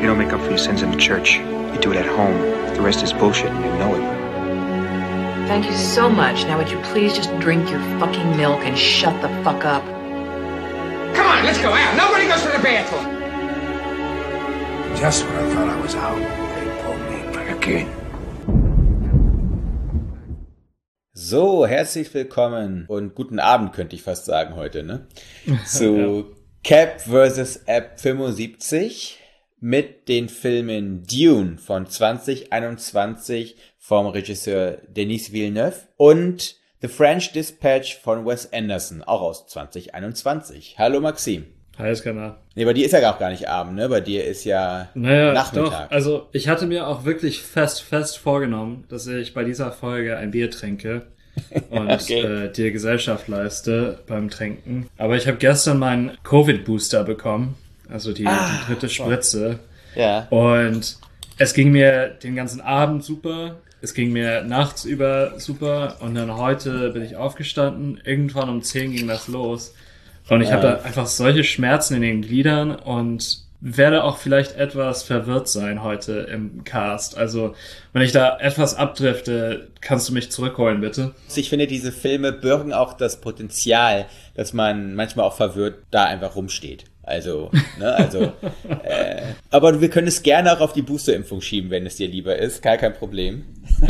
You don't make up for your sins in the church. You do it at home. The rest is bullshit and you know it. Thank you so much. Now would you please just drink your fucking milk and shut the fuck up? Come on, let's go out. Nobody goes to the bathroom. Just when I thought I was out, they pulled me back in. So, herzlich willkommen und guten Abend könnte ich fast sagen heute, ne? Zu Cap vs. App 75 mit den Filmen Dune von 2021 vom Regisseur Denis Villeneuve und The French Dispatch von Wes Anderson, auch aus 2021. Hallo Maxim. Hi, Scanner. Nee, bei dir ist ja auch gar nicht Abend, ne? Bei dir ist ja Naja, Nachmittag. doch. Also, ich hatte mir auch wirklich fest, fest vorgenommen, dass ich bei dieser Folge ein Bier trinke und Okay. äh, dir Gesellschaft leiste beim Trinken. Aber ich habe gestern meinen Covid-Booster bekommen, also die, die dritte Spritze. Ja. Und es ging mir den ganzen Abend super. Es ging mir nachts über super. Und dann heute bin ich aufgestanden. Irgendwann um 10 ging das los. Und ich habe da einfach solche Schmerzen in den Gliedern und werde auch vielleicht etwas verwirrt sein heute im Cast. Also, wenn ich da etwas abdrifte, kannst du mich zurückholen, bitte? Ich finde, diese Filme bürgen auch das Potenzial, dass man manchmal auch verwirrt da einfach rumsteht. Also, ne, also, äh, aber wir können es gerne auch auf die Boosterimpfung schieben, wenn es dir lieber ist. Gar kein Problem.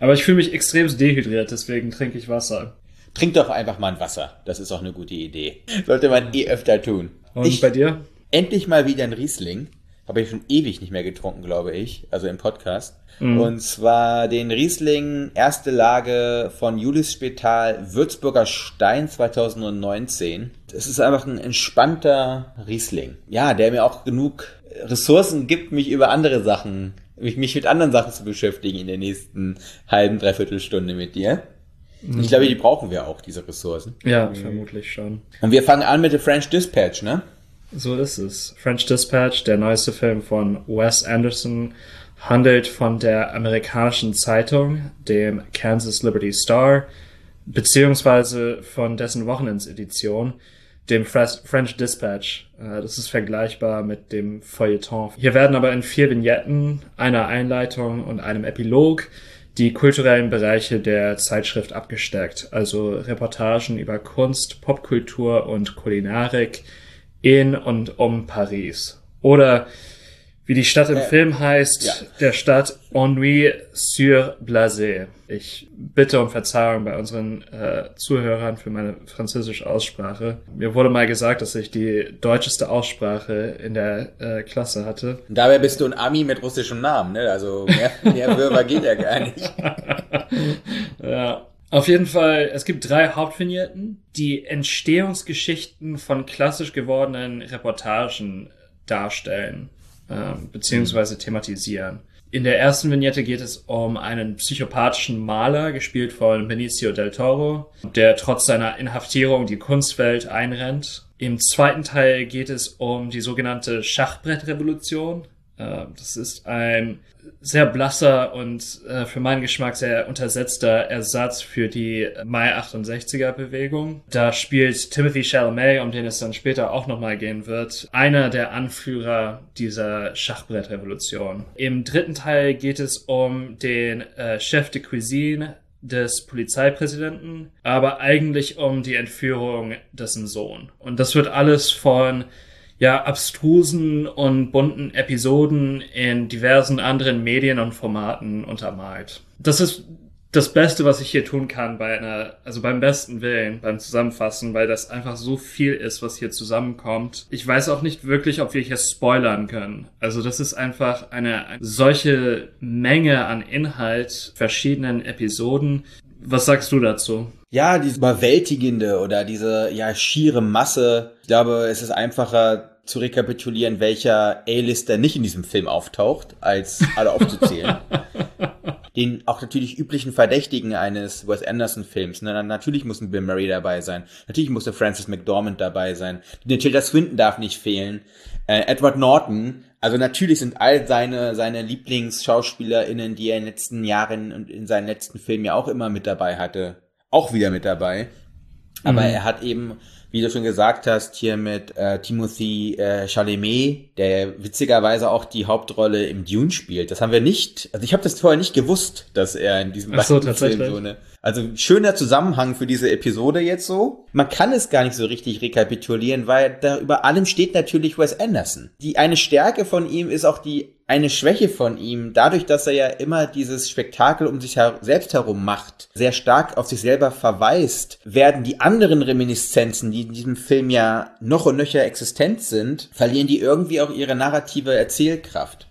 Aber ich fühle mich extrem dehydriert, deswegen trinke ich Wasser. Trink doch einfach mal ein Wasser. Das ist auch eine gute Idee. Sollte man eh öfter tun. Und ich, bei dir? endlich mal wieder ein Riesling. Habe ich schon ewig nicht mehr getrunken, glaube ich. Also im Podcast. Mhm. Und zwar den Riesling erste Lage von Julius Spital Würzburger Stein 2019. Das ist einfach ein entspannter Riesling. Ja, der mir auch genug Ressourcen gibt, mich über andere Sachen, mich, mich mit anderen Sachen zu beschäftigen in der nächsten halben, dreiviertel Stunde mit dir. Ich glaube, die brauchen wir auch, diese Ressourcen. Ja, vermutlich schon. Und wir fangen an mit The French Dispatch, ne? So ist es. French Dispatch, der neueste Film von Wes Anderson, handelt von der amerikanischen Zeitung, dem Kansas Liberty Star, beziehungsweise von dessen Wochenendsedition, dem French Dispatch. Äh, Das ist vergleichbar mit dem Feuilleton. Hier werden aber in vier Vignetten, einer Einleitung und einem Epilog die kulturellen Bereiche der Zeitschrift abgesteckt, also Reportagen über Kunst, Popkultur und Kulinarik in und um Paris. Oder wie die Stadt im Film heißt, ja. der Stadt Ennui sur Blasé. Ich bitte um Verzeihung bei unseren äh, Zuhörern für meine französische Aussprache. Mir wurde mal gesagt, dass ich die deutscheste Aussprache in der äh, Klasse hatte. Und dabei bist du ein Ami mit russischem Namen, ne? Also mehr, mehr Würmer geht ja gar nicht. Ja. Auf jeden Fall, es gibt drei Hauptvignetten, die Entstehungsgeschichten von klassisch gewordenen Reportagen darstellen, ähm, beziehungsweise thematisieren. In der ersten Vignette geht es um einen psychopathischen Maler, gespielt von Benicio del Toro, der trotz seiner Inhaftierung die Kunstwelt einrennt. Im zweiten Teil geht es um die sogenannte Schachbrettrevolution. Äh, Das ist ein sehr blasser und äh, für meinen Geschmack sehr untersetzter Ersatz für die Mai 68er Bewegung. Da spielt Timothy Chalamet, um den es dann später auch nochmal gehen wird, einer der Anführer dieser Schachbrettrevolution. Im dritten Teil geht es um den äh, Chef de Cuisine des Polizeipräsidenten, aber eigentlich um die Entführung dessen Sohn. Und das wird alles von ja, abstrusen und bunten Episoden in diversen anderen Medien und Formaten untermalt. Das ist das Beste, was ich hier tun kann bei einer, also beim besten Willen, beim Zusammenfassen, weil das einfach so viel ist, was hier zusammenkommt. Ich weiß auch nicht wirklich, ob wir hier spoilern können. Also das ist einfach eine, eine solche Menge an Inhalt, verschiedenen Episoden. Was sagst du dazu? Ja, diese überwältigende oder diese ja schiere Masse. Ich glaube, es ist einfacher zu rekapitulieren, welcher A-Lister nicht in diesem Film auftaucht, als alle aufzuzählen. Den auch natürlich üblichen Verdächtigen eines Wes Anderson-Films. Ne? Natürlich muss ein Bill Murray dabei sein. Natürlich muss der Francis McDormand dabei sein. Die Tilda Swinton darf nicht fehlen. Äh, Edward Norton. Also natürlich sind all seine, seine LieblingsschauspielerInnen, die er in den letzten Jahren und in seinen letzten Filmen ja auch immer mit dabei hatte, auch wieder mit dabei. Aber er hat eben, wie du schon gesagt hast, hier mit äh, Timothy äh, Chalamet, der witzigerweise auch die Hauptrolle im Dune spielt. Das haben wir nicht, also ich habe das vorher nicht gewusst, dass er in diesem Ach so, tatsächlich. so eine also schöner Zusammenhang für diese Episode jetzt so. Man kann es gar nicht so richtig rekapitulieren, weil da über allem steht natürlich Wes Anderson. Die eine Stärke von ihm ist auch die eine Schwäche von ihm, dadurch, dass er ja immer dieses Spektakel um sich her selbst herum macht, sehr stark auf sich selber verweist, werden die anderen Reminiszenzen, die in diesem Film ja noch und nöcher existent sind, verlieren die irgendwie auch ihre narrative Erzählkraft.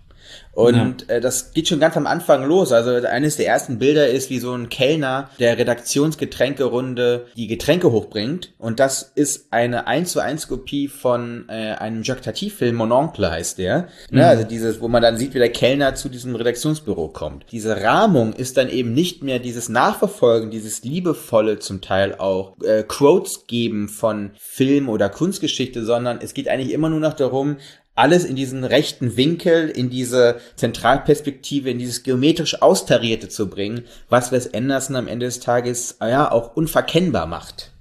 Und äh, das geht schon ganz am Anfang los. Also eines der ersten Bilder ist, wie so ein Kellner der Redaktionsgetränkerunde die Getränke hochbringt. Und das ist eine 1 zu 1 Kopie von äh, einem Jacques Tati-Film, Mon Oncle heißt der. Ne, also dieses, wo man dann sieht, wie der Kellner zu diesem Redaktionsbüro kommt. Diese Rahmung ist dann eben nicht mehr dieses Nachverfolgen, dieses liebevolle zum Teil auch äh, Quotes geben von Film oder Kunstgeschichte, sondern es geht eigentlich immer nur noch darum, alles in diesen rechten Winkel, in diese Zentralperspektive, in dieses geometrisch Austarierte zu bringen, was Wes Anderson am Ende des Tages ja auch unverkennbar macht.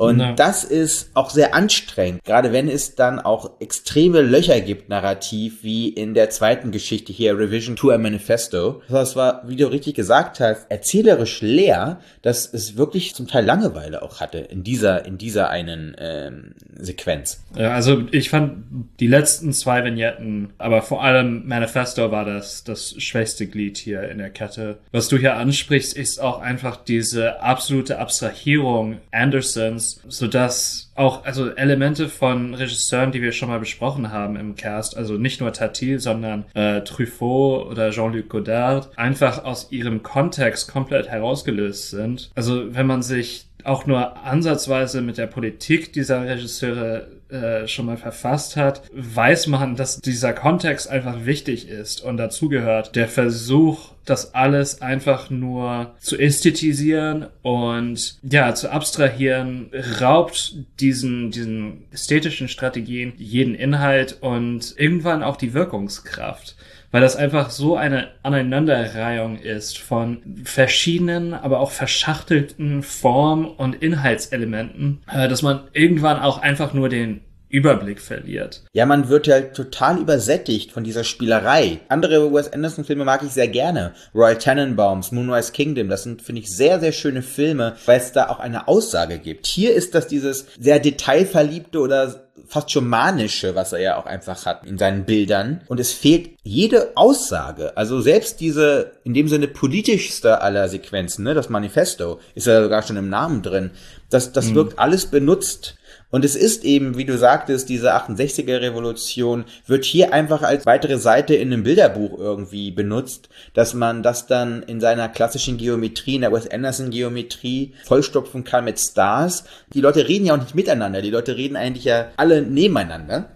Und Ja. das ist auch sehr anstrengend, gerade wenn es dann auch extreme Löcher gibt, narrativ, wie in der zweiten Geschichte hier, Revision to a Manifesto. Das war, wie du richtig gesagt hast, erzählerisch leer, dass es wirklich zum Teil Langeweile auch hatte in dieser, in dieser einen ähm, Sequenz. Ja, also ich fand die letzten zwei Vignetten, aber vor allem Manifesto war das, das schwächste Glied hier in der Kette. Was du hier ansprichst, ist auch einfach diese absolute Abstrahierung Andersons, sodass auch, also Elemente von Regisseuren, die wir schon mal besprochen haben im Cast, also nicht nur Tati, sondern äh, Truffaut oder Jean-Luc Godard, einfach aus ihrem Kontext komplett herausgelöst sind. Also wenn man sich auch nur ansatzweise mit der Politik dieser Regisseure äh, schon mal verfasst hat, weiß man, dass dieser Kontext einfach wichtig ist und dazugehört. Der Versuch, das alles einfach nur zu ästhetisieren und ja, zu abstrahieren, raubt diesen, diesen ästhetischen Strategien jeden Inhalt und irgendwann auch die Wirkungskraft weil das einfach so eine Aneinanderreihung ist von verschiedenen, aber auch verschachtelten Form- und Inhaltselementen, äh, dass man irgendwann auch einfach nur den Überblick verliert. Ja, man wird halt total übersättigt von dieser Spielerei. Andere Wes Anderson Filme mag ich sehr gerne. Royal Tenenbaums, Moonrise Kingdom, das sind, finde ich, sehr, sehr schöne Filme, weil es da auch eine Aussage gibt. Hier ist das dieses sehr detailverliebte oder fast schon manische, was er ja auch einfach hat in seinen Bildern. Und es fehlt jede Aussage. Also selbst diese, in dem Sinne politischste aller Sequenzen, ne, das Manifesto, ist ja sogar schon im Namen drin. Das, das wirkt alles benutzt. Und es ist eben, wie du sagtest, diese 68er-Revolution wird hier einfach als weitere Seite in einem Bilderbuch irgendwie benutzt, dass man das dann in seiner klassischen Geometrie, in der Wes Anderson-Geometrie vollstopfen kann mit Stars. Die Leute reden ja auch nicht miteinander, die Leute reden eigentlich ja alle nebeneinander.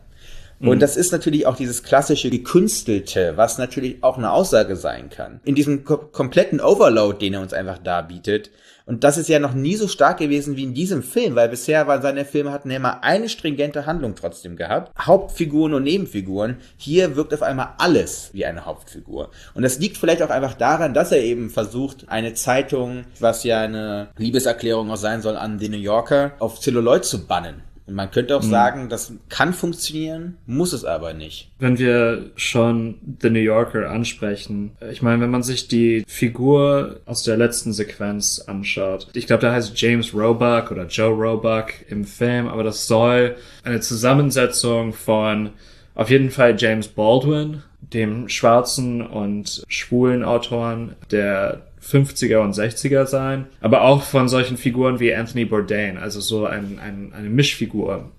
Und das ist natürlich auch dieses klassische Gekünstelte, was natürlich auch eine Aussage sein kann. In diesem ko kompletten Overload, den er uns einfach darbietet. Und das ist ja noch nie so stark gewesen wie in diesem Film, weil bisher waren seine Filme hatten ja immer eine stringente Handlung trotzdem gehabt. Hauptfiguren und Nebenfiguren. Hier wirkt auf einmal alles wie eine Hauptfigur. Und das liegt vielleicht auch einfach daran, dass er eben versucht, eine Zeitung, was ja eine Liebeserklärung auch sein soll an den New Yorker, auf Celluloid zu bannen. Und man könnte auch sagen, das kann funktionieren, muss es aber nicht. Wenn wir schon The New Yorker ansprechen, ich meine, wenn man sich die Figur aus der letzten Sequenz anschaut, ich glaube, der heißt James Roebuck oder Joe Roebuck im Film, aber das soll eine Zusammensetzung von auf jeden Fall James Baldwin, dem schwarzen und schwulen Autoren der 50er und 60er sein, aber auch von solchen Figuren wie Anthony Bourdain, also so ein, ein, eine Mischfigur.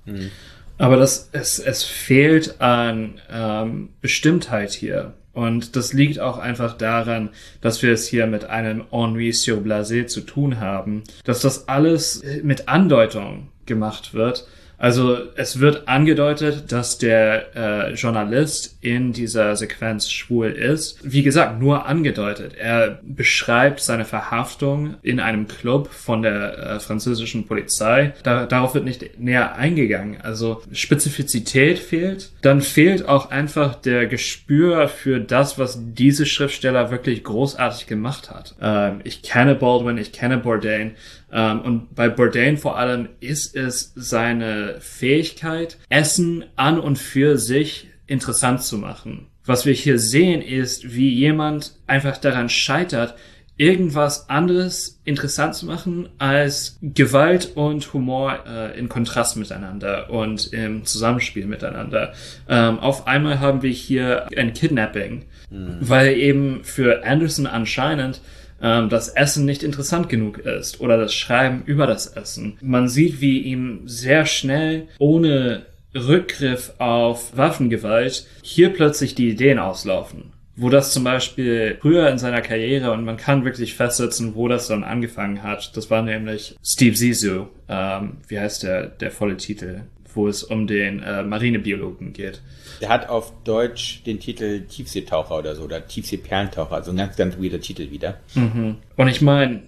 Aber das, es, es fehlt an ähm, Bestimmtheit hier. Und das liegt auch einfach daran, dass wir es hier mit einem Ennui sur Blasé zu tun haben, dass das alles mit Andeutung gemacht wird. Also es wird angedeutet, dass der äh, Journalist in dieser Sequenz schwul ist. Wie gesagt, nur angedeutet. Er beschreibt seine Verhaftung in einem Club von der äh, französischen Polizei. Da, darauf wird nicht näher eingegangen. Also Spezifizität fehlt. Dann fehlt auch einfach der Gespür für das, was diese Schriftsteller wirklich großartig gemacht hat. Ähm, ich kenne Baldwin, ich kenne Bourdain. Ähm, und bei Bourdain vor allem ist es seine Fähigkeit, Essen an und für sich interessant zu machen. Was wir hier sehen, ist, wie jemand einfach daran scheitert, irgendwas anderes interessant zu machen als Gewalt und Humor äh, in Kontrast miteinander und im Zusammenspiel miteinander. Ähm, auf einmal haben wir hier ein Kidnapping, mhm. weil eben für Anderson anscheinend ähm, das Essen nicht interessant genug ist oder das Schreiben über das Essen. Man sieht, wie ihm sehr schnell ohne Rückgriff auf Waffengewalt hier plötzlich die Ideen auslaufen wo das zum Beispiel früher in seiner Karriere und man kann wirklich festsetzen, wo das dann angefangen hat. Das war nämlich Steve Zissou, ähm, wie heißt der, der volle Titel, wo es um den äh, Marinebiologen geht. Der hat auf Deutsch den Titel Tiefseetaucher oder so oder Tiefseeperlentaucher, also ein ganz, ganz weirder Titel wieder. Mhm. Und ich meine,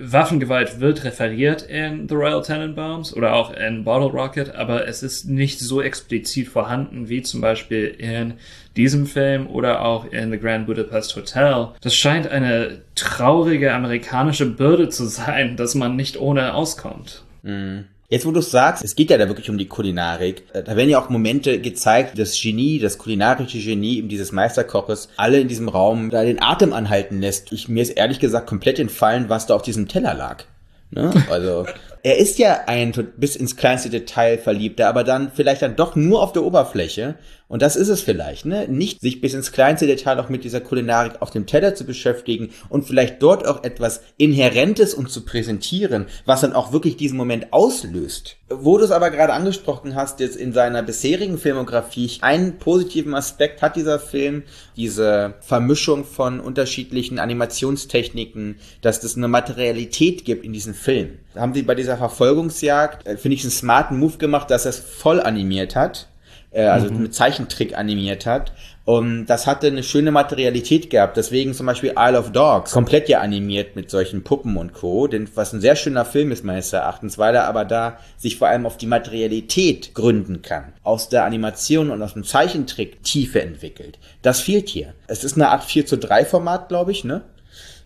Waffengewalt wird referiert in The Royal Tenenbaums oder auch in Bottle Rocket, aber es ist nicht so explizit vorhanden wie zum Beispiel in diesem Film oder auch in The Grand Budapest Hotel. Das scheint eine traurige amerikanische Bürde zu sein, dass man nicht ohne auskommt. Mhm. Jetzt, wo du sagst, es geht ja da wirklich um die Kulinarik. Äh, da werden ja auch Momente gezeigt, das Genie, das kulinarische Genie dieses Meisterkoches alle in diesem Raum da den Atem anhalten lässt. Ich, mir ist ehrlich gesagt komplett entfallen, was da auf diesem Teller lag. Ne? Also, er ist ja ein bis ins kleinste Detail verliebter, aber dann vielleicht dann doch nur auf der Oberfläche und das ist es vielleicht, ne? Nicht sich bis ins kleinste Detail auch mit dieser Kulinarik auf dem Teller zu beschäftigen und vielleicht dort auch etwas Inhärentes und zu präsentieren, was dann auch wirklich diesen Moment auslöst. Wo du es aber gerade angesprochen hast, jetzt in seiner bisherigen Filmografie, einen positiven Aspekt hat dieser Film, diese Vermischung von unterschiedlichen Animationstechniken, dass es eine Materialität gibt in diesem Film. Da haben sie bei dieser Verfolgungsjagd, äh, finde ich, einen smarten Move gemacht, dass er es voll animiert hat äh, also mhm. mit Zeichentrick animiert hat. Und das hatte eine schöne Materialität gehabt. Deswegen zum Beispiel Isle of Dogs, komplett ja animiert mit solchen Puppen und Co. Denn was ein sehr schöner Film ist meines Erachtens, weil er aber da sich vor allem auf die Materialität gründen kann. Aus der Animation und aus dem Zeichentrick Tiefe entwickelt. Das fehlt hier. Es ist eine Art 4 zu 3 Format, glaube ich, ne?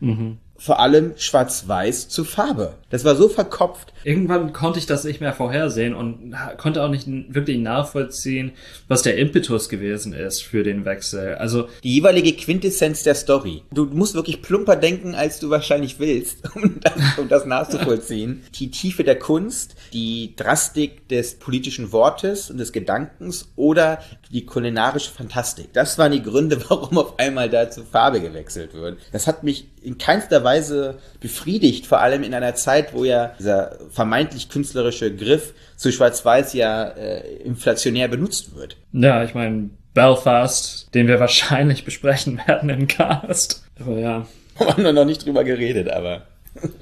Mhm vor allem schwarz-weiß zu Farbe. Das war so verkopft. Irgendwann konnte ich das nicht mehr vorhersehen und konnte auch nicht wirklich nachvollziehen, was der Impetus gewesen ist für den Wechsel. Also die jeweilige Quintessenz der Story. Du musst wirklich plumper denken, als du wahrscheinlich willst, um das, um das nachzuvollziehen. die Tiefe der Kunst, die Drastik des politischen Wortes und des Gedankens oder die kulinarische Fantastik. Das waren die Gründe, warum auf einmal da zu Farbe gewechselt wird. Das hat mich in keinster Weise befriedigt, vor allem in einer Zeit, wo ja dieser vermeintlich künstlerische Griff zu Schwarz-Weiß ja äh, inflationär benutzt wird. Ja, ich meine, Belfast, den wir wahrscheinlich besprechen werden im Cast. Aber ja. Haben wir noch nicht drüber geredet, aber.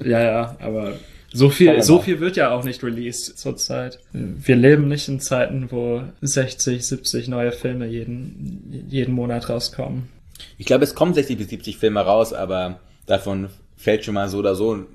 ja, ja, aber so viel, so viel wird ja auch nicht released zurzeit. Wir leben nicht in Zeiten, wo 60, 70 neue Filme jeden, jeden Monat rauskommen. Ich glaube, es kommen 60 bis 70 Filme raus, aber davon fällt schon mal so oder so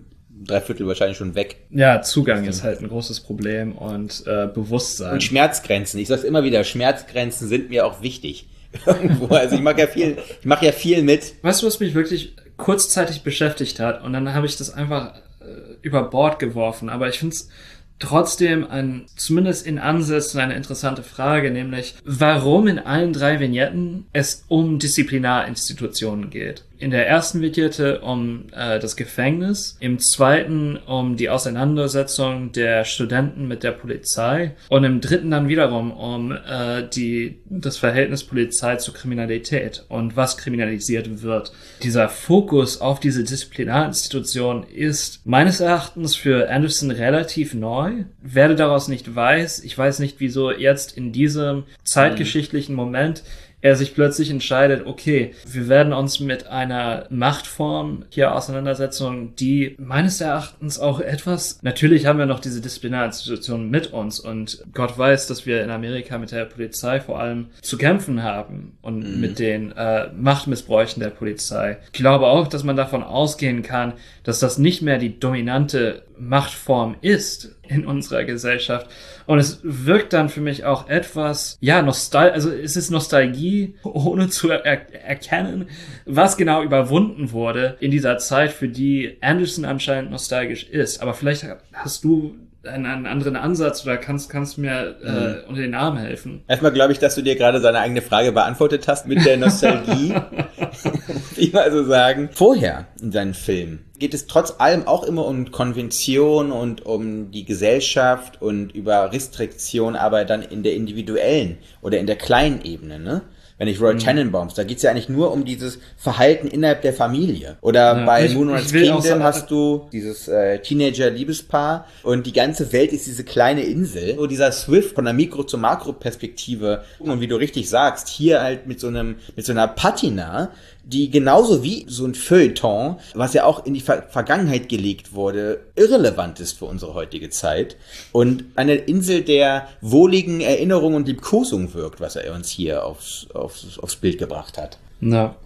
drei Viertel wahrscheinlich schon weg. Ja, Zugang ist halt ein großes Problem und äh, Bewusstsein. Und Schmerzgrenzen. Ich sag's immer wieder, Schmerzgrenzen sind mir auch wichtig. also ich mache ja viel, ich mache ja viel mit. Weißt du, was mich wirklich kurzzeitig beschäftigt hat? Und dann habe ich das einfach äh, über Bord geworfen. Aber ich finde es trotzdem ein, zumindest in Ansätzen eine interessante Frage, nämlich warum in allen drei Vignetten es um Disziplinarinstitutionen geht in der ersten Vignette um äh, das Gefängnis, im zweiten um die Auseinandersetzung der Studenten mit der Polizei und im dritten dann wiederum um äh, die, das Verhältnis Polizei zur Kriminalität und was kriminalisiert wird. Dieser Fokus auf diese Disziplinarinstitution ist meines Erachtens für Anderson relativ neu. Werde daraus nicht weiß. Ich weiß nicht, wieso jetzt in diesem zeitgeschichtlichen Moment er sich plötzlich entscheidet, okay, wir werden uns mit einer Machtform hier auseinandersetzen, die meines Erachtens auch etwas, natürlich haben wir noch diese Disziplinarinstitutionen mit uns und Gott weiß, dass wir in Amerika mit der Polizei vor allem zu kämpfen haben und mhm. mit den äh, Machtmissbräuchen der Polizei. Ich glaube auch, dass man davon ausgehen kann, dass das nicht mehr die dominante Machtform ist in unserer Gesellschaft. Und es wirkt dann für mich auch etwas, ja, Nostal also es ist Nostalgie, ohne zu er erkennen, was genau überwunden wurde in dieser Zeit, für die Anderson anscheinend nostalgisch ist. Aber vielleicht hast du einen, einen anderen Ansatz oder kannst, kannst mir äh, mhm. unter den Arm helfen. Erstmal glaube ich, dass du dir gerade seine eigene Frage beantwortet hast mit der Nostalgie. ich mal so sagen. Vorher in seinen Filmen geht es trotz allem auch immer um Konvention und um die Gesellschaft und über Restriktion, aber dann in der individuellen oder in der kleinen Ebene, ne? wenn ich Roy mhm. Tenenbaums, da geht's ja eigentlich nur um dieses Verhalten innerhalb der Familie. Oder ja, bei ich, Moonrise Kingdom sagen, hast du dieses äh, Teenager-Liebespaar und die ganze Welt ist diese kleine Insel. So dieser Swift von der Mikro- zur Makro-Perspektive und wie du richtig sagst, hier halt mit so einem, mit so einer Patina, die genauso wie so ein Feuilleton, was ja auch in die Ver Vergangenheit gelegt wurde, irrelevant ist für unsere heutige Zeit und eine Insel der wohligen Erinnerung und Liebkosung wirkt, was er uns hier aufs, aufs, aufs Bild gebracht hat. Na,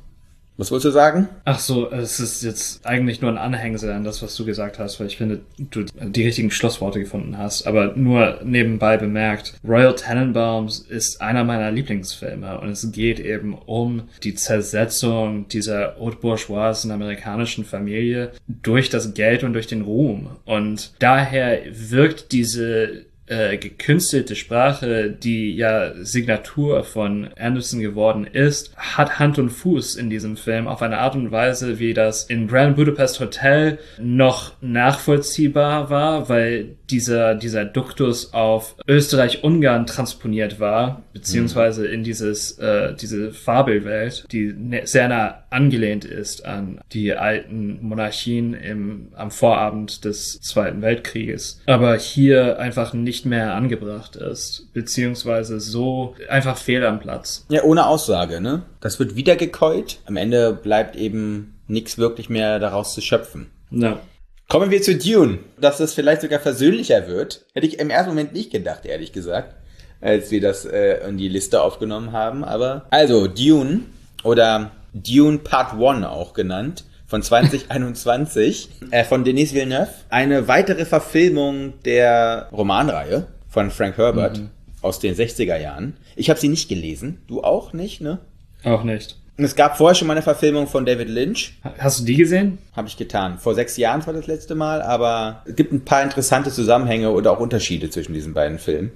was wolltest du sagen? Ach so, es ist jetzt eigentlich nur ein Anhängsel an das, was du gesagt hast, weil ich finde, du die richtigen Schlussworte gefunden hast. Aber nur nebenbei bemerkt, Royal Tenenbaums ist einer meiner Lieblingsfilme und es geht eben um die Zersetzung dieser haute bourgeoisen amerikanischen Familie durch das Geld und durch den Ruhm. Und daher wirkt diese äh, gekünstelte Sprache, die ja Signatur von Anderson geworden ist, hat Hand und Fuß in diesem Film auf eine Art und Weise, wie das in Grand Budapest Hotel noch nachvollziehbar war, weil dieser, dieser Duktus auf Österreich-Ungarn transponiert war, beziehungsweise in dieses, äh, diese Fabelwelt, die ne, sehr nah angelehnt ist an die alten Monarchien im, am Vorabend des Zweiten Weltkrieges, aber hier einfach nicht mehr angebracht ist, beziehungsweise so einfach fehl am Platz. Ja, ohne Aussage, ne? Das wird wieder gekäut. Am Ende bleibt eben nichts wirklich mehr daraus zu schöpfen. Ja. Kommen wir zu Dune. Dass das vielleicht sogar versöhnlicher wird, hätte ich im ersten Moment nicht gedacht, ehrlich gesagt, als wir das äh, in die Liste aufgenommen haben. Aber also Dune oder Dune Part 1 auch genannt von 2021 äh, von Denis Villeneuve. Eine weitere Verfilmung der Romanreihe von Frank Herbert mhm. aus den 60er Jahren. Ich habe sie nicht gelesen. Du auch nicht, ne? Auch nicht. Und es gab vorher schon mal eine Verfilmung von David Lynch. Hast du die gesehen? Habe ich getan. Vor sechs Jahren war das letzte Mal, aber es gibt ein paar interessante Zusammenhänge oder auch Unterschiede zwischen diesen beiden Filmen.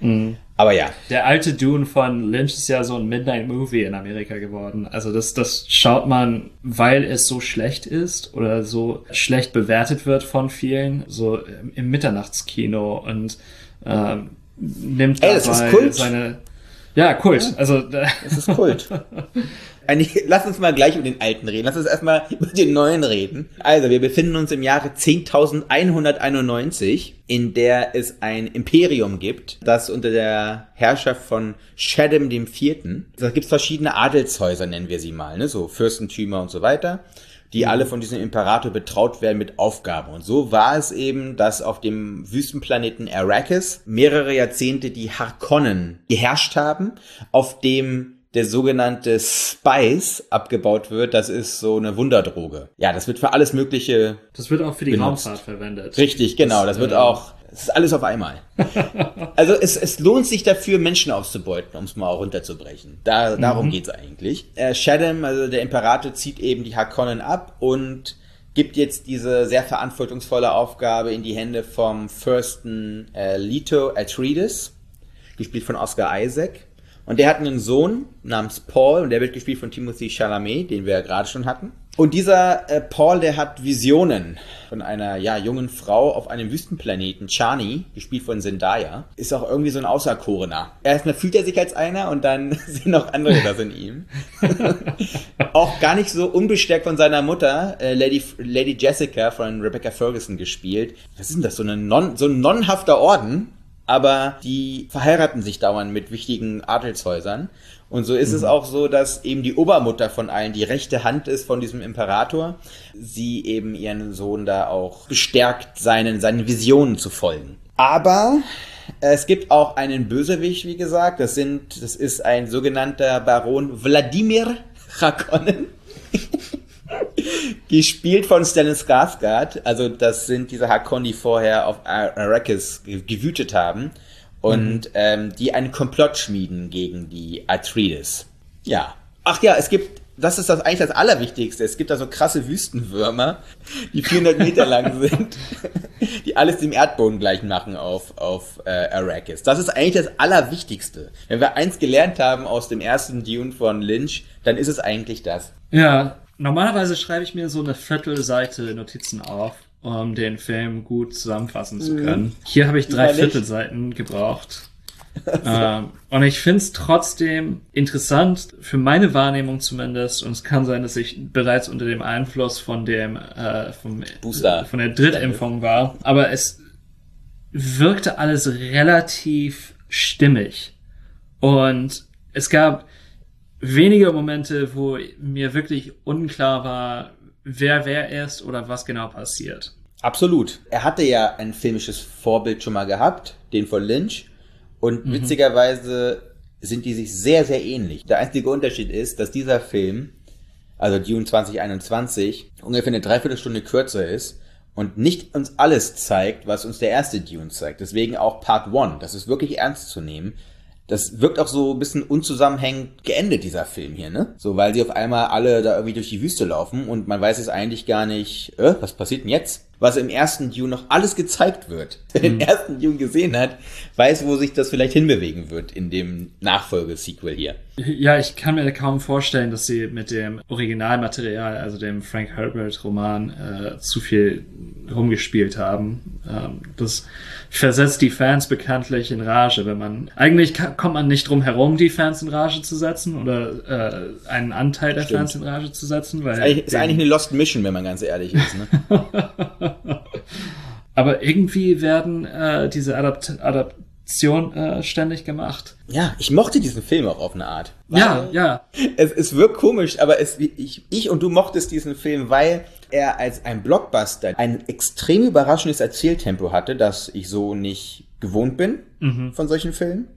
Mhm. Aber ja. Der alte Dune von Lynch ist ja so ein Midnight Movie in Amerika geworden. Also das, das schaut man, weil es so schlecht ist oder so schlecht bewertet wird von vielen, so im Mitternachtskino und äh, nimmt Ey, dabei seine ja, Kult. Ja, also es ist Kult. Eigentlich, lass uns mal gleich über den alten reden. Lass uns erstmal über den neuen reden. Also, wir befinden uns im Jahre 10.191, in der es ein Imperium gibt, das unter der Herrschaft von Shaddam IV. Da gibt es verschiedene Adelshäuser, nennen wir sie mal, ne? so Fürstentümer und so weiter die mhm. alle von diesem Imperator betraut werden mit Aufgaben. Und so war es eben, dass auf dem Wüstenplaneten Arrakis mehrere Jahrzehnte die Harkonnen geherrscht haben, auf dem der sogenannte Spice abgebaut wird, das ist so eine Wunderdroge. Ja, das wird für alles Mögliche. Das wird auch für die benutzt. Raumfahrt verwendet. Richtig, genau. Das, das wird äh, auch. Es ist alles auf einmal. also es, es lohnt sich dafür, Menschen auszubeuten, um es mal runterzubrechen. Da, darum mhm. geht's eigentlich. Äh, Shaddam, also der Imperator, zieht eben die Harkonnen ab und gibt jetzt diese sehr verantwortungsvolle Aufgabe in die Hände vom Fürsten äh, Leto Atreides, gespielt von Oscar Isaac. Und der hat einen Sohn namens Paul und der wird gespielt von Timothy Chalamet, den wir ja gerade schon hatten. Und dieser äh, Paul, der hat Visionen von einer ja, jungen Frau auf einem Wüstenplaneten, Chani, gespielt von Zendaya, ist auch irgendwie so ein Außerkorener. Erstmal fühlt er sich als einer und dann sind noch andere das in ihm. auch gar nicht so unbestärkt von seiner Mutter, äh, Lady, Lady Jessica von Rebecca Ferguson gespielt. Was ist denn das? So, eine non, so ein nonnenhafter Orden, aber die verheiraten sich dauernd mit wichtigen Adelshäusern. Und so ist mhm. es auch so, dass eben die Obermutter von allen die rechte Hand ist von diesem Imperator. Sie eben ihren Sohn da auch bestärkt, seinen, seinen Visionen zu folgen. Aber es gibt auch einen Bösewicht, wie gesagt. Das sind, das ist ein sogenannter Baron Wladimir Chakonnen. Gespielt von Stellan Skarsgård. Also das sind diese Hakon, die vorher auf Ar- Arrakis ge- gewütet haben. Und ähm, die einen Komplott schmieden gegen die Atreides. Ja. Ach ja, es gibt, das ist das eigentlich das Allerwichtigste. Es gibt da so krasse Wüstenwürmer, die 400 Meter lang sind, die alles dem Erdboden gleich machen auf, auf äh, Arrakis. Das ist eigentlich das Allerwichtigste. Wenn wir eins gelernt haben aus dem ersten Dune von Lynch, dann ist es eigentlich das. Ja, normalerweise schreibe ich mir so eine Viertelseite Notizen auf, um den Film gut zusammenfassen zu können. Hier habe ich drei nicht. Viertelseiten gebraucht. ähm, und ich finde es trotzdem interessant, für meine Wahrnehmung zumindest, und es kann sein, dass ich bereits unter dem Einfluss von dem äh, vom, Booster. von der Drittimpfung war, aber es wirkte alles relativ stimmig. Und es gab wenige Momente, wo mir wirklich unklar war, wer wer ist oder was genau passiert. Absolut. Er hatte ja ein filmisches Vorbild schon mal gehabt, den von Lynch. Und witzigerweise sind die sich sehr, sehr ähnlich. Der einzige Unterschied ist, dass dieser Film, also Dune 2021, ungefähr eine Dreiviertelstunde kürzer ist und nicht uns alles zeigt, was uns der erste Dune zeigt. Deswegen auch Part 1. Das ist wirklich ernst zu nehmen. Das wirkt auch so ein bisschen unzusammenhängend geendet, dieser Film hier, ne? So, weil sie auf einmal alle da irgendwie durch die Wüste laufen und man weiß jetzt eigentlich gar nicht, äh, was passiert denn jetzt? Was im ersten Dune noch alles gezeigt wird. Wer den ersten Dune gesehen hat, weiß, wo sich das vielleicht hinbewegen wird in dem Nachfolgesequel hier. Ja, ich kann mir kaum vorstellen, dass sie mit dem Originalmaterial, also dem Frank Herbert Roman, äh, zu viel rumgespielt haben. Ähm, das versetzt die Fans bekanntlich in Rage, wenn man eigentlich ka- kommt man nicht drum herum, die Fans in Rage zu setzen oder äh, einen Anteil der Stimmt. Fans in Rage zu setzen, weil Ist eigentlich, ist eigentlich eine Lost Mission, wenn man ganz ehrlich ist, ne? aber irgendwie werden äh, diese Adapt Adaption äh, ständig gemacht. ja, ich mochte diesen Film auch auf eine Art. Ja, ja, Es, es wirkt komisch, aber es, ich, ich und du mochtest diesen Film, weil er als ein Blockbuster ein extrem überraschendes Erzähltempo hatte, das ich so nicht gewohnt bin von solchen Filmen.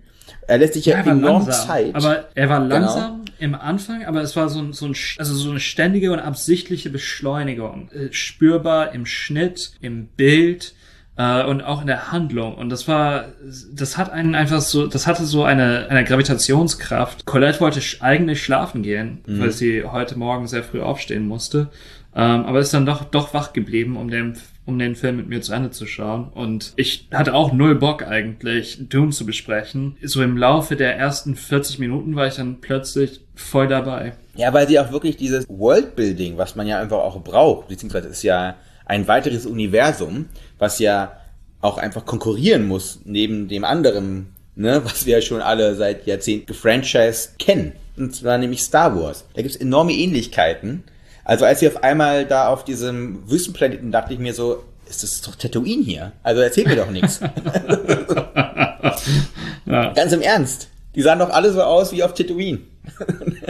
Er lässt sich ja, war enorm langsam, Zeit. aber er war Genau. langsam im Anfang, aber es war so, ein- so, ein, also so eine ständige und absichtliche Beschleunigung, äh, spürbar im Schnitt, im Bild äh, und auch in der Handlung. Und das war, das hat einen einfach so, das hatte so eine, eine Gravitationskraft. Colette wollte eigentlich schlafen gehen, Mhm. weil sie heute Morgen sehr früh aufstehen musste, ähm, aber ist dann doch doch wach geblieben, um den um den Film mit mir zu Ende zu schauen. Und ich hatte auch null Bock eigentlich, Dune zu besprechen. So im Laufe der ersten 40 Minuten war ich dann plötzlich voll dabei. Ja, weil sie auch wirklich dieses Worldbuilding, was man ja einfach auch braucht, beziehungsweise ist ja ein weiteres Universum, was ja auch einfach konkurrieren muss neben dem anderen, ne, was wir ja schon alle seit Jahrzehnten gefranchised kennen. Und zwar nämlich Star Wars. Da gibt's enorme Ähnlichkeiten. Also als wir auf einmal da auf diesem Wüstenplaneten dachte ich mir so, ist das doch Tatooine hier? Also erzählt mir doch nichts. Ganz im Ernst. Die sahen doch alle so aus wie auf Tatooine.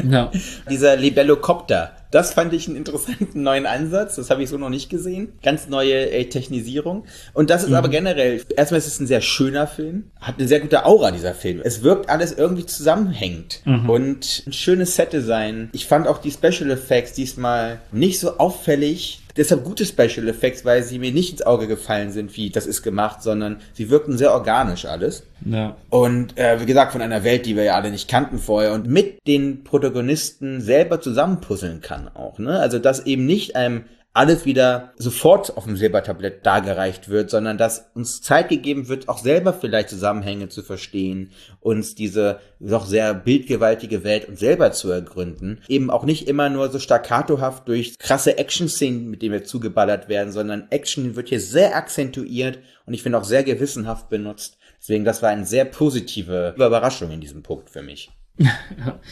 Ja. Dieser Libellocopter, das fand ich einen interessanten neuen Ansatz. Das habe ich so noch nicht gesehen. Ganz neue äh, Technisierung. Und das ist aber generell, erstmal ist es ein sehr schöner Film. Hat eine sehr gute Aura, dieser Film. Es wirkt alles irgendwie zusammenhängend. Und ein schönes Set-Design. Ich fand auch die Special Effects diesmal nicht so auffällig. Deshalb gute Special Effects, weil sie mir nicht ins Auge gefallen sind, wie das ist gemacht, sondern sie wirkten sehr organisch alles. ja. Und äh, wie gesagt, von einer Welt, die wir ja alle nicht kannten vorher und mit den Protagonisten selber zusammenpuzzeln kann auch. Ne? Also dass eben nicht einem alles wieder sofort auf dem Silbertablett dargereicht wird, sondern dass uns Zeit gegeben wird, auch selber vielleicht Zusammenhänge zu verstehen, uns diese doch sehr bildgewaltige Welt uns selber zu ergründen. Eben auch nicht immer nur so staccatohaft durch krasse Action-Szenen, mit denen wir zugeballert werden, sondern Action wird hier sehr akzentuiert und ich finde auch sehr gewissenhaft benutzt. Deswegen, das war eine sehr positive Überraschung in diesem Punkt für mich.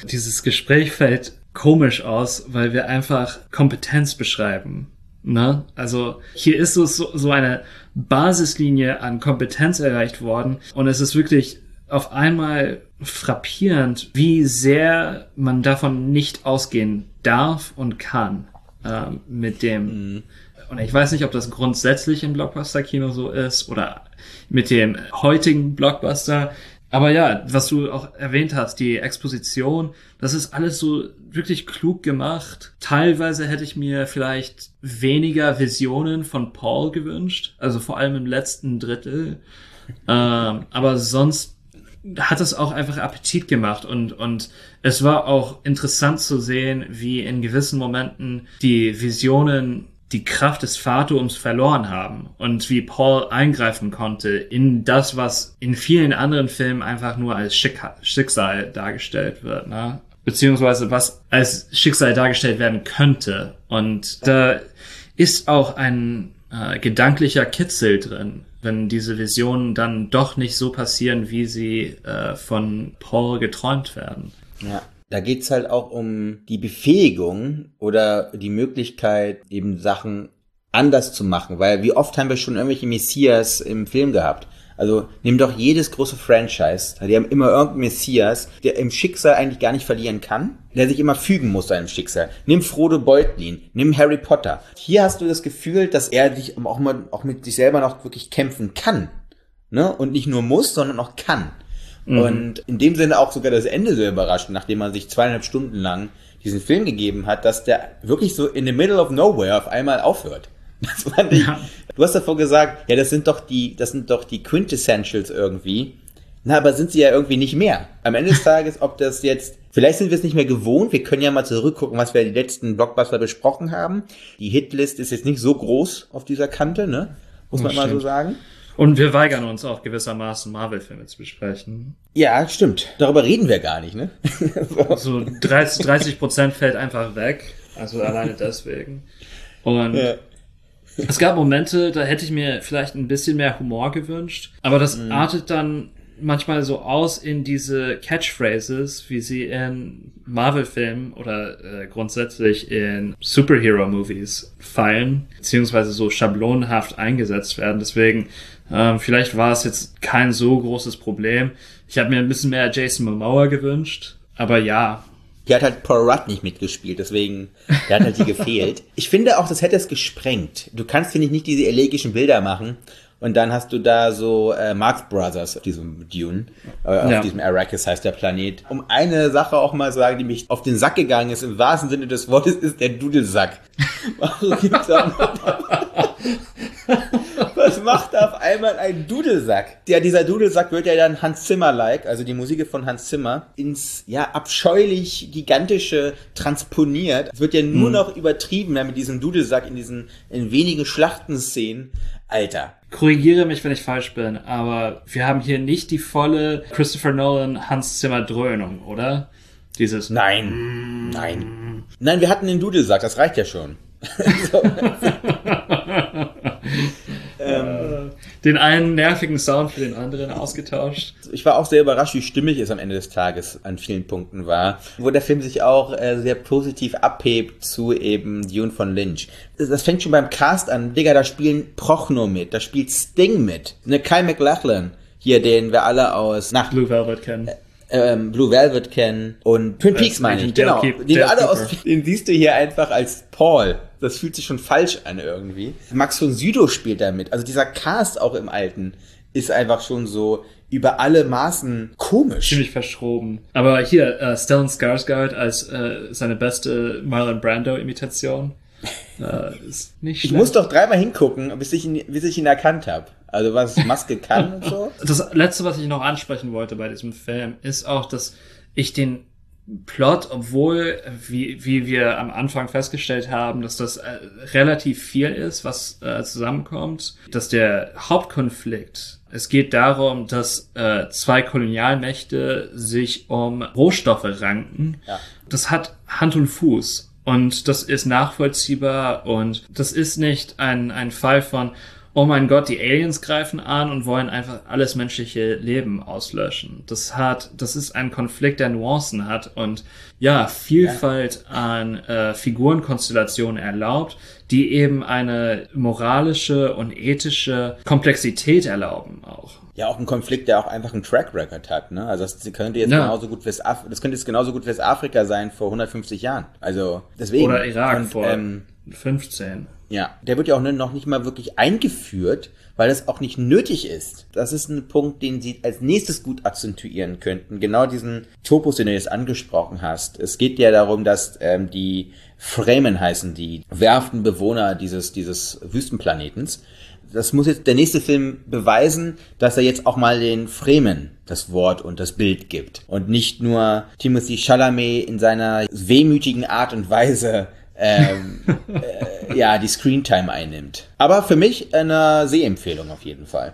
Dieses Gespräch fällt komisch aus, weil wir einfach Kompetenz beschreiben. Ne? Also hier ist so, so, eine Basislinie an Kompetenz erreicht worden und es ist wirklich auf einmal frappierend, wie sehr man davon nicht ausgehen darf und kann ähm, mit dem. Und ich weiß nicht, ob das grundsätzlich im Blockbuster-Kino so ist oder mit dem heutigen Blockbuster. Aber ja, was du auch erwähnt hast, die Exposition, das ist alles so wirklich klug gemacht. Teilweise hätte ich mir vielleicht weniger Visionen von Paul gewünscht, also vor allem im letzten Drittel. ähm, aber sonst hat es auch einfach Appetit gemacht und, und es war auch interessant zu sehen, wie in gewissen Momenten die Visionen die Kraft des Phantoms verloren haben und wie Paul eingreifen konnte in das, was in vielen anderen Filmen einfach nur als Schick Schicksal dargestellt wird, ne? beziehungsweise was als Schicksal dargestellt werden könnte. Und da ist auch ein äh, gedanklicher Kitzel drin, wenn diese Visionen dann doch nicht so passieren, wie sie äh, von Paul geträumt werden. Ja. Da geht's halt auch um die Befähigung oder die Möglichkeit, eben Sachen anders zu machen. Weil wie oft haben wir schon irgendwelche Messias im Film gehabt? Also nimm doch jedes große Franchise. Die haben immer irgendeinen Messias, der im Schicksal eigentlich gar nicht verlieren kann, der sich immer fügen muss seinem Schicksal. Nimm Frodo Beutlin, nimm Harry Potter. Hier hast du das Gefühl, dass er dich auch, mal, auch mit sich selber noch wirklich kämpfen kann. Ne? Und nicht nur muss, sondern auch kann. Mhm. Und in dem Sinne auch sogar das Ende so überraschend, nachdem man sich zweieinhalb Stunden lang diesen Film gegeben hat, dass der wirklich so in the middle of nowhere auf einmal aufhört. Das fand ich. Ja. Du hast davor gesagt, ja, das sind doch die, das sind doch die Quintessentials irgendwie. Na, aber sind sie ja irgendwie nicht mehr. Am Ende des Tages, ob das jetzt, vielleicht sind wir es nicht mehr gewohnt. Wir können ja mal zurückgucken, was wir die letzten Blockbuster besprochen haben. Die Hitlist ist jetzt nicht so groß auf dieser Kante, ne? Muss man mal so sagen. Und wir weigern uns auch gewissermaßen Marvel-Filme zu besprechen. Ja, stimmt. Darüber reden wir gar nicht, ne? so 30 Prozent fällt einfach weg. Also alleine deswegen. Und ja. es gab Momente, da hätte ich mir vielleicht ein bisschen mehr Humor gewünscht. Aber das mhm. artet dann manchmal so aus in diese Catchphrases, wie sie in Marvel-Filmen oder äh, grundsätzlich in Superhero-Movies fallen, beziehungsweise so schablonenhaft eingesetzt werden. Deswegen ähm, vielleicht war es jetzt kein so großes Problem. Ich habe mir ein bisschen mehr Jason Momoa gewünscht, aber ja. Die hat halt Paul Rudd nicht mitgespielt, deswegen, der hat halt die gefehlt. Ich finde auch, das hätte es gesprengt. Du kannst, finde ich, nicht diese elegischen Bilder machen und dann hast du da so äh, Marx Brothers auf diesem Dune, äh, auf ja. diesem Arrakis heißt der Planet. Um eine Sache auch mal sagen, die mich auf den Sack gegangen ist, im wahrsten Sinne des Wortes, ist der Dudelsack. Warum gibt's da macht auf einmal ein Dudelsack? Ja, dieser Dudelsack wird ja dann Hans Zimmer-like, also die Musik von Hans Zimmer, ins, ja, abscheulich gigantische transponiert. Es wird ja nur hm. noch übertrieben ja, mit diesem Dudelsack in diesen, in wenigen Schlachtenszenen. Alter. Korrigiere mich, wenn ich falsch bin, aber wir haben hier nicht die volle Christopher Nolan Hans Zimmer Dröhnung, oder? Dieses. Nein. Nein. Nein, wir hatten den Dudelsack, das reicht ja schon. ähm, den einen nervigen Sound für den anderen ausgetauscht. Ich war auch sehr überrascht, wie stimmig es am Ende des Tages an vielen Punkten war, wo der Film sich auch äh, sehr positiv abhebt zu eben Dune von Lynch. Das fängt schon beim Cast an. Digga, da spielen Prochno mit, da spielt Sting mit, ne Kyle McLachlan, hier, den wir alle aus Nach Blue Velvet kennen. Äh, ähm, Blue Velvet kennen und Twin Peaks meine ich, genau. Den, alle aus, den siehst du hier einfach als Paul. Das fühlt sich schon falsch an irgendwie. Max von Südow spielt da mit. Also dieser Cast auch im Alten ist einfach schon so über alle Maßen komisch. Ziemlich verschroben. Aber hier, äh, Stellan Skarsgård als äh, seine beste Marlon Brando-Imitation. Äh, ist nicht schlecht. Ich muss doch dreimal hingucken, bis ich ihn, bis ich ihn erkannt habe. Also was Maske kann und so. Das letzte, was ich noch ansprechen wollte bei diesem Film, ist auch, dass ich den Plot, obwohl, wie, wie wir am Anfang festgestellt haben, dass das äh, relativ viel ist, was äh, zusammenkommt, dass der Hauptkonflikt, es geht darum, dass äh, zwei Kolonialmächte sich um Rohstoffe ranken. Ja. Das hat Hand und Fuß. Und das ist nachvollziehbar und das ist nicht ein, ein Fall von, oh mein Gott, die Aliens greifen an und wollen einfach alles menschliche Leben auslöschen. Das hat, das ist ein Konflikt, der Nuancen hat und ja, Vielfalt ja. an äh, Figurenkonstellationen erlaubt, die eben eine moralische und ethische Komplexität erlauben auch. Ja, auch ein Konflikt, der auch einfach einen Track Record hat, ne? Also das könnte jetzt ja. genauso gut Westaf das könnte jetzt genauso gut Westafrika sein vor 150 Jahren. Also deswegen. Oder Irak und, vor ähm, 15. Ja, der wird ja auch noch nicht mal wirklich eingeführt, weil es auch nicht nötig ist. Das ist ein Punkt, den sie als nächstes gut akzentuieren könnten. Genau diesen Topos, den du jetzt angesprochen hast. Es geht ja darum, dass ähm, die Fremen heißen, die werften Bewohner dieses, dieses Wüstenplanetens. Das muss jetzt der nächste Film beweisen, dass er jetzt auch mal den Fremen das Wort und das Bild gibt. Und nicht nur Timothy Chalamet in seiner wehmütigen Art und Weise ähm, äh, ja, die Screentime einnimmt. Aber für mich eine Sehempfehlung auf jeden Fall.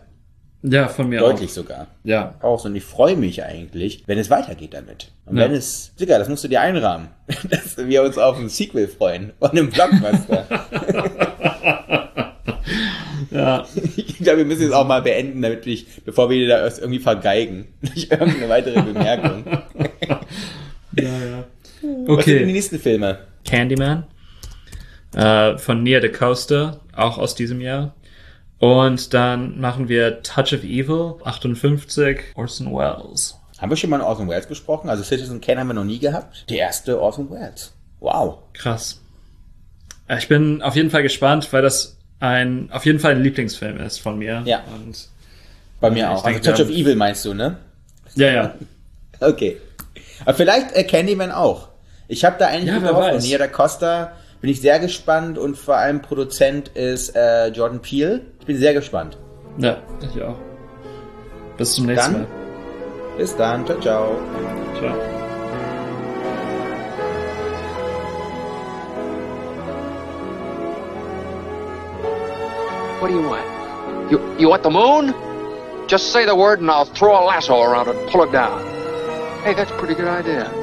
Ja, von mir Deutlich auch. sogar. Ja. Auch so. Und ich freue mich eigentlich, wenn es weitergeht damit. Und Ja. wenn es, Digga, das musst du dir einrahmen, dass wir uns auf ein Sequel freuen und einen Blockbuster. Ja. ich glaube, wir müssen jetzt auch mal beenden, damit ich, bevor wir da irgendwie vergeigen, durch irgendeine weitere Bemerkung. ja, ja. Was sind die Okay. nächsten Filme? Candyman. Äh, von Nia DaCosta, auch aus diesem Jahr. Und dann machen wir Touch of Evil, 58, Orson Welles. Haben wir schon mal in Orson Welles besprochen? Also Citizen Kane haben wir noch nie gehabt. Der erste Orson Welles. Wow. Krass. Äh, Ich bin auf jeden Fall gespannt, weil das ein, auf jeden Fall ein Lieblingsfilm ist von mir. Ja. Und, Bei mir auch. denke, also Touch of Evil meinst du, ne? ja, ja. Okay. Aber vielleicht äh, Candyman auch. Ich habe da eigentlich Ja, gute Hoffnung. da Costa bin ich sehr gespannt und vor allem Produzent ist äh, Jordan Peele. Ich bin sehr gespannt. Ja, ich auch. Bis zum nächsten Dann- Mal. Bis dann. Ciao, ciao. Ciao. What do you want? You you want the moon? Just say the word and I'll throw a lasso around it and pull it down. Hey, that's a pretty good idea.